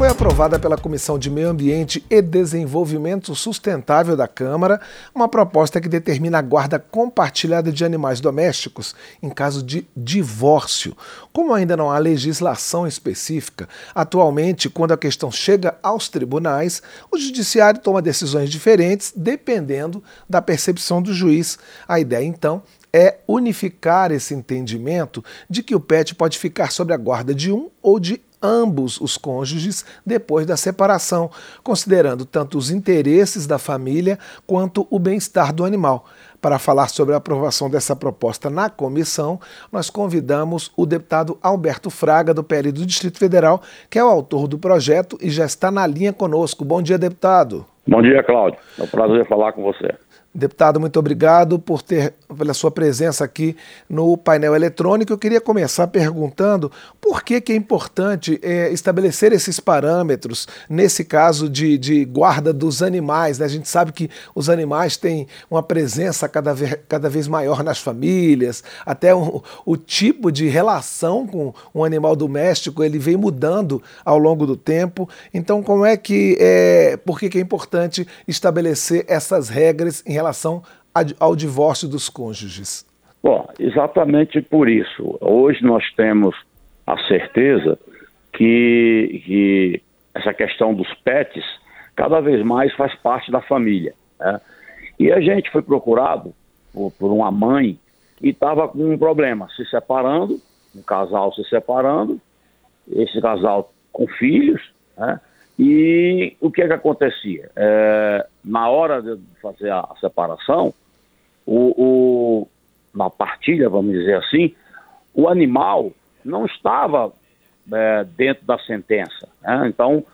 foi aprovada pela Comissão de Meio Ambiente e Desenvolvimento Sustentável da Câmara uma proposta que determina a guarda compartilhada de animais domésticos em caso de divórcio. Como ainda não há legislação específica, atualmente, quando a questão chega aos tribunais, o judiciário toma decisões diferentes dependendo da percepção do juiz. A ideia, então, é unificar esse entendimento de que o pet pode ficar sob a guarda de um ou de ambos os cônjuges depois da separação, considerando tanto os interesses da família quanto o bem-estar do animal. Para falar sobre a aprovação dessa proposta na comissão, nós convidamos o deputado Alberto Fraga, do PL do Distrito Federal, que é o autor do projeto e já está na linha conosco. Bom dia, deputado. Bom dia, Cláudio. É um prazer falar com você. Deputado, muito obrigado por ter pela sua presença aqui no painel eletrônico. Eu queria começar perguntando por que, que é importante é, estabelecer esses parâmetros nesse caso de, de guarda dos animais. Né? A gente sabe que os animais têm uma presença cada vez, cada vez maior nas famílias, até o, tipo de relação com um animal doméstico ele vem mudando ao longo do tempo. Então, como é que é, por que, que é importante estabelecer essas regras em relação ao divórcio dos cônjuges? Bom, exatamente por isso. Hoje nós temos a certeza que, que essa questão dos pets cada vez mais faz parte da família. Né? E a gente foi procurado por, por uma mãe que estava com um problema, se separando, um casal se separando, esse casal com filhos, né? E o que é que acontecia? É, na hora de fazer a, separação, o, o, na partilha, vamos dizer assim, o animal não estava é, dentro da sentença. Né? Então,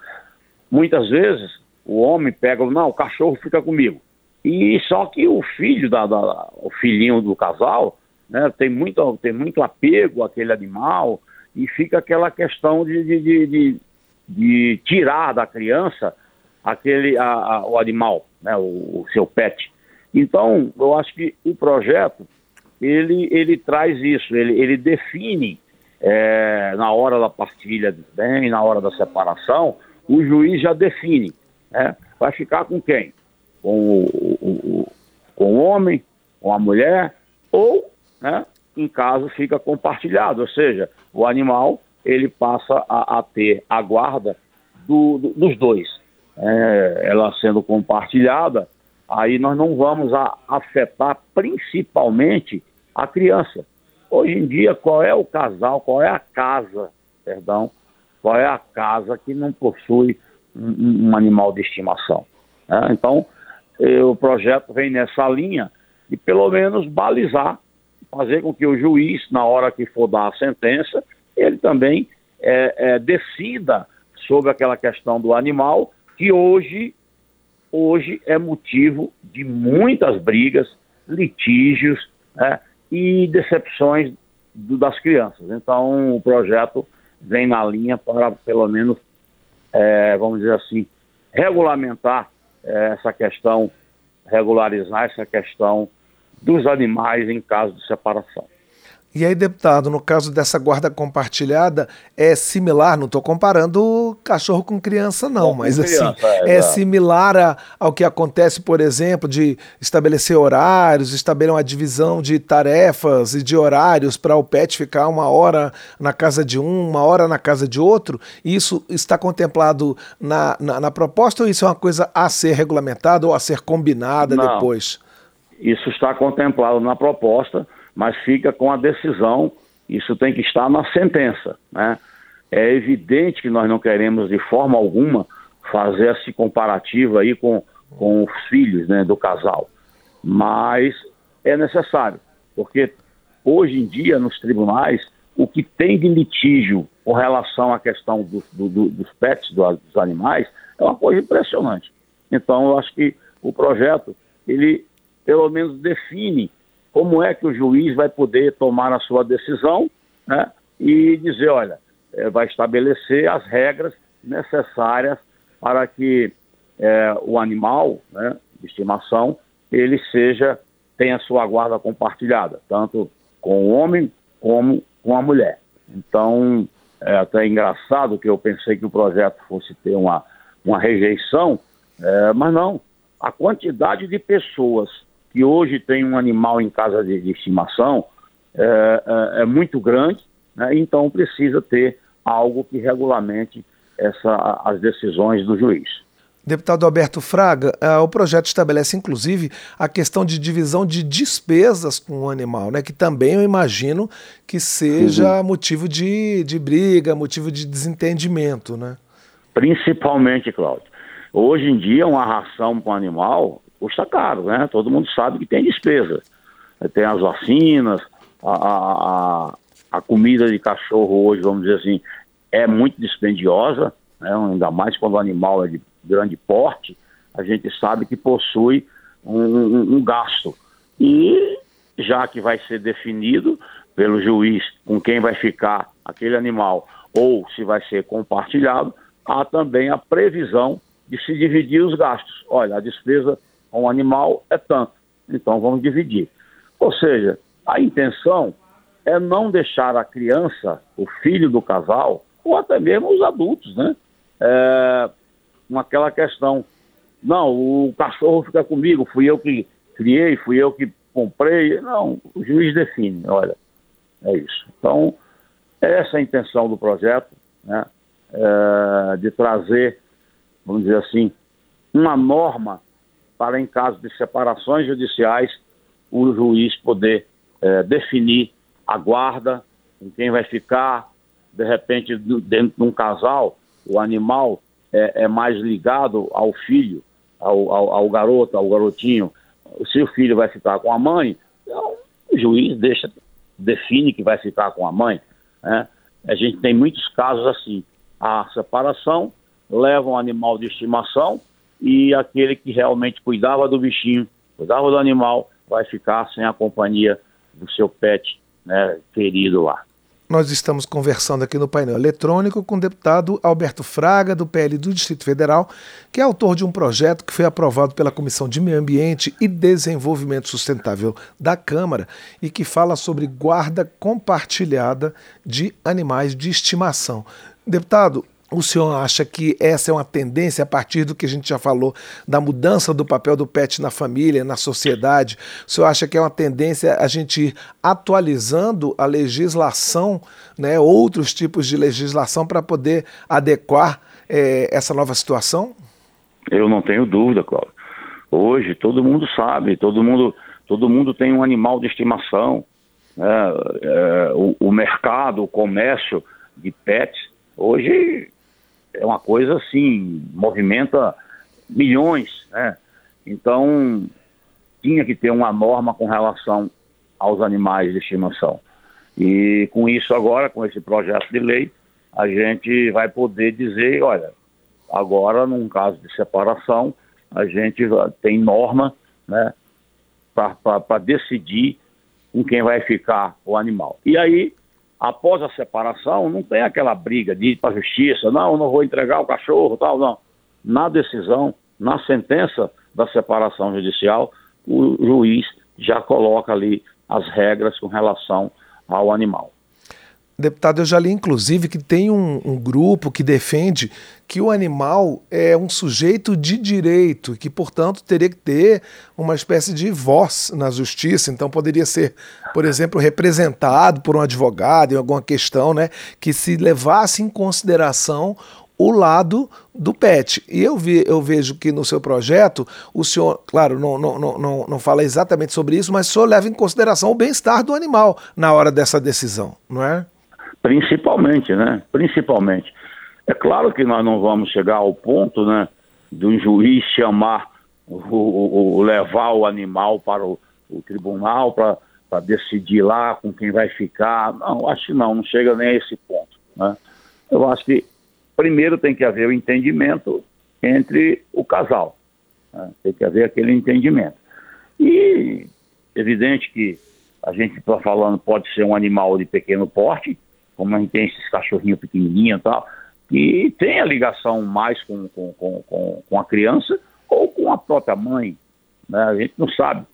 muitas vezes, o homem pega, não, o cachorro fica comigo. E só que o filho, da, da o filhinho do casal, né, tem, muito, tem muito apego àquele animal e fica aquela questão de, de, de, de de tirar da criança aquele a, a, o animal, né, o, o, seu pet. Então, eu acho que o projeto ele, ele traz isso, ele, ele define é, na hora da partilha do bem, na hora da separação, o juiz já define, né, vai ficar com quem? Com o, o, com o homem, com a mulher, ou, né, em caso, fica compartilhado, ou seja, o animal ele passa a, a ter a guarda do, do, dos dois. É, ela sendo compartilhada, aí nós não vamos a, afetar principalmente a criança. Hoje em dia, qual é o casal, qual é a casa, perdão, qual é a casa que não possui um, um animal de estimação? É, então, eh, o projeto vem nessa linha de pelo menos balizar, fazer com que o juiz, na hora que for dar a sentença, ele também é, é, decida sobre aquela questão do animal, que hoje, hoje é motivo de muitas brigas, litígios né, e decepções do, das crianças. Então, o projeto vem na linha para, pelo menos, é, vamos dizer assim, regulamentar é, essa questão, regularizar essa questão dos animais em caso de separação. E aí, deputado, no caso dessa guarda compartilhada, é similar, não estou comparando cachorro com criança, não, mas assim, criança, é, é similar a, ao que acontece, por exemplo, de estabelecer horários, estabelecer uma divisão de tarefas e de horários para o pet ficar uma hora na casa de um, uma hora na casa de outro. Isso está contemplado na, na, na proposta ou isso é uma coisa a ser regulamentada ou a ser combinada não, depois? Isso está contemplado na proposta mas fica com a decisão, isso tem que estar na sentença. Né? É evidente que nós não queremos de forma alguma fazer esse comparativo aí com, com os filhos né, do casal, mas é necessário, porque hoje em dia nos tribunais o que tem de litígio com relação à questão do, do, do, dos pets, dos animais, é uma coisa impressionante. Então, eu acho que o projeto, ele pelo menos define como é que o juiz vai poder tomar a sua decisão né, e dizer, olha, é, vai estabelecer as regras necessárias para que é, o animal né, de estimação ele seja tenha sua guarda compartilhada, tanto com o homem como com a mulher. Então, é até engraçado que eu pensei que o projeto fosse ter uma, uma rejeição, é, mas não. A quantidade de pessoas que hoje tem um animal em casa de, de estimação é, é, é, muito grande, né? então precisa ter algo que regulamente essa, as decisões do juiz. Deputado Alberto Fraga, uh, o projeto estabelece inclusive a questão de divisão de despesas com o animal, né? que também eu imagino que seja uhum. motivo de, de briga, motivo de desentendimento. Né? Principalmente, Cláudio. Hoje em dia, uma ração para um animal custa caro, né? Todo mundo sabe que tem despesa. Tem as vacinas, a, a, a comida de cachorro hoje, vamos dizer assim, é muito dispendiosa, né? ainda mais quando o animal é de grande porte, a gente sabe que possui um, um, um gasto. E já que vai ser definido pelo juiz com quem vai ficar aquele animal ou se vai ser compartilhado, há também a previsão de se dividir os gastos. Olha, a despesa com o animal é tanto, então vamos dividir. Ou seja, a intenção é não deixar a criança, o filho do casal, ou até mesmo os adultos, né? É, questão. Não, o cachorro fica comigo, fui eu que criei, fui eu que comprei. Não, o juiz define, olha, é isso. Então, essa é a intenção do projeto, né, é, de trazer, vamos dizer assim, uma norma para, em caso de separações judiciais, o juiz poder é, definir a guarda, com quem vai ficar, de repente, dentro de um casal, o animal é, é mais ligado ao filho, ao, ao, ao, garoto, ao garotinho. Se o filho vai ficar com a mãe, então, o juiz deixa, define que vai ficar com a mãe. Né? A gente tem muitos casos assim. A separação leva um animal de estimação e aquele que realmente cuidava do bichinho, cuidava do animal, vai ficar sem a companhia do seu pet né, querido lá. Nós estamos conversando aqui no painel eletrônico com o deputado Alberto Fraga, do PL do Distrito Federal, que é autor de um projeto que foi aprovado pela Comissão de Meio Ambiente e Desenvolvimento Sustentável da Câmara e que fala sobre guarda compartilhada de animais de estimação. Deputado, o senhor acha que essa é uma tendência a partir do que a gente já falou da mudança do papel do pet na família, na sociedade? O senhor acha que é uma tendência a gente ir atualizando a legislação, né, outros tipos de legislação para poder adequar é, essa nova situação? Eu não tenho dúvida, Cláudio. Hoje todo mundo sabe, todo mundo, todo mundo tem um animal de estimação. Né? É, o, o mercado, o comércio de pets, hoje é uma coisa assim, movimenta milhões, né? Então, tinha que ter uma norma com relação aos animais de estimação. E com isso agora, com esse projeto de lei, a gente vai poder dizer, olha, agora num caso de separação, a gente tem norma, né, para decidir com quem vai ficar o animal. E aí após a separação, não tem aquela briga de ir para a justiça, não, não vou entregar o cachorro, tal, não. Na decisão, na sentença da separação judicial, o juiz já coloca ali as regras com relação ao animal. Deputado, eu já li inclusive que tem um, um, grupo que defende que o animal é um sujeito de direito, que, portanto, teria que ter uma espécie de voz na justiça. Então, poderia ser, por exemplo, representado por um advogado em alguma questão, né, que se levasse em consideração o lado do PET. E eu, vi, eu vejo que no seu projeto, o senhor, claro, não, não, não, não fala exatamente sobre isso, mas o senhor leva em consideração o bem-estar do animal na hora dessa decisão, não é? Principalmente, né? Principalmente. É claro que nós não vamos chegar ao ponto, né, de um juiz chamar, o, o, o levar o animal para o, o tribunal para decidir lá com quem vai ficar. Não, acho que não, não chega nem a esse ponto. Né? Eu acho que primeiro tem que haver o entendimento entre o casal. Né? Tem que haver aquele entendimento. E evidente que a gente está falando pode ser um animal de pequeno porte, como a gente tem esses cachorrinhos pequenininhos e tal, que tem a ligação mais com, com, com, com, a criança ou com a própria mãe, né? a gente não sabe.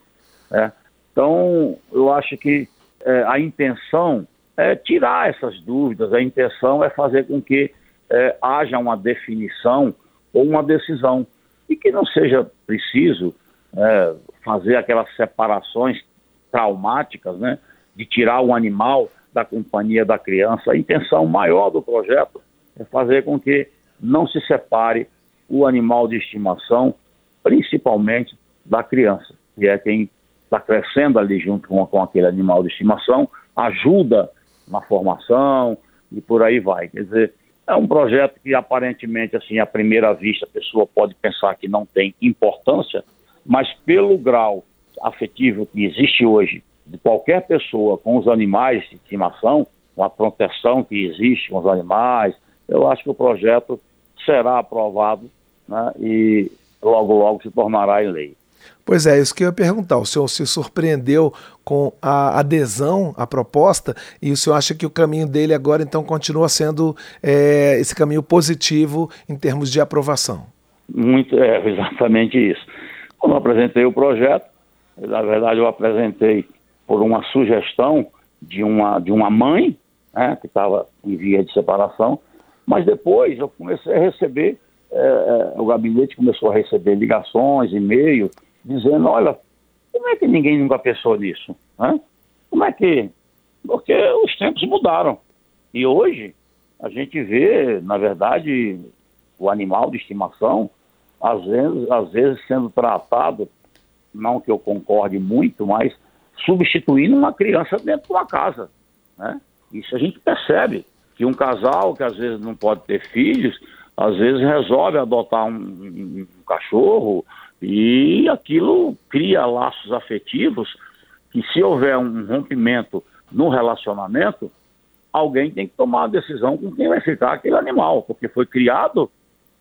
Né? Então, eu acho que é, a intenção é, tirar essas dúvidas. A intenção é fazer com que é, haja uma definição ou uma decisão e que não seja preciso é, fazer aquelas separações traumáticas, né, de tirar o animal da companhia da criança. A intenção maior do projeto é fazer com que não se separe o animal de estimação, principalmente da criança, que é quem está crescendo ali junto com, com aquele animal de estimação, ajuda na formação e por aí vai. Quer dizer, é um projeto que aparentemente, assim, à primeira vista, a pessoa pode pensar que não tem importância, mas pelo grau afetivo que existe hoje de qualquer pessoa com os animais de estimação, com a proteção que existe com os animais, eu acho que o projeto será aprovado né, e logo, logo se tornará em lei. Pois é, isso que eu ia perguntar. O senhor se surpreendeu com a adesão à proposta e o senhor acha que o caminho dele agora então continua sendo é, esse caminho positivo em termos de aprovação? Muito, é exatamente isso. Quando eu apresentei o projeto, na verdade eu apresentei por uma sugestão de uma, de uma mãe, né, que estava em via de separação, mas depois eu comecei a receber, é, o gabinete começou a receber ligações, e-mails, dizendo, olha, como é que ninguém nunca pensou nisso? Né? Como é que... Porque os tempos mudaram. E hoje a gente vê, na verdade, o animal de estimação, às vezes, às vezes sendo tratado, não que eu concorde muito, mas substituindo uma criança dentro de uma casa. Né? Isso a gente percebe que um casal que às vezes não pode ter filhos, às vezes resolve adotar um, um, cachorro e aquilo cria laços afetivos que se houver um rompimento no relacionamento, alguém tem que tomar a decisão com quem vai ficar aquele animal, porque foi criado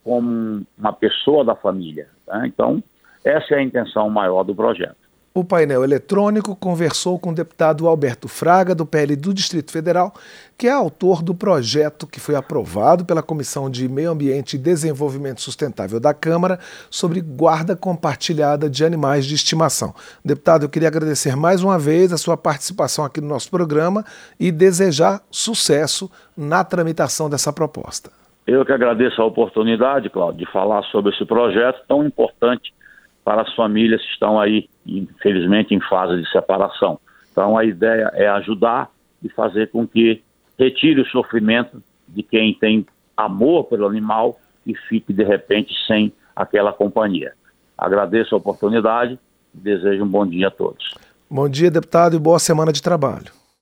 como uma pessoa da família. Tá? Então, essa é a intenção maior do projeto. O painel eletrônico conversou com o deputado Alberto Fraga, do PL do Distrito Federal, que é autor do projeto que foi aprovado pela Comissão de Meio Ambiente e Desenvolvimento Sustentável da Câmara sobre guarda compartilhada de animais de estimação. Deputado, eu queria agradecer mais uma vez a sua participação aqui no nosso programa e desejar sucesso na tramitação dessa proposta. Eu que agradeço a oportunidade, Cláudio, de falar sobre esse projeto tão importante para as famílias que estão aí, infelizmente, em fase de separação. Então, a ideia é ajudar e fazer com que retire o sofrimento de quem tem amor pelo animal e fique, de repente, sem aquela companhia. Agradeço a oportunidade e desejo um bom dia a todos. Bom dia, deputado, e boa semana de trabalho.